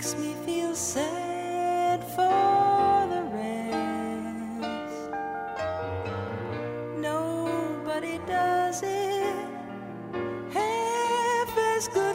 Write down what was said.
makes me feel sad for the rest. Nobody does it half as good.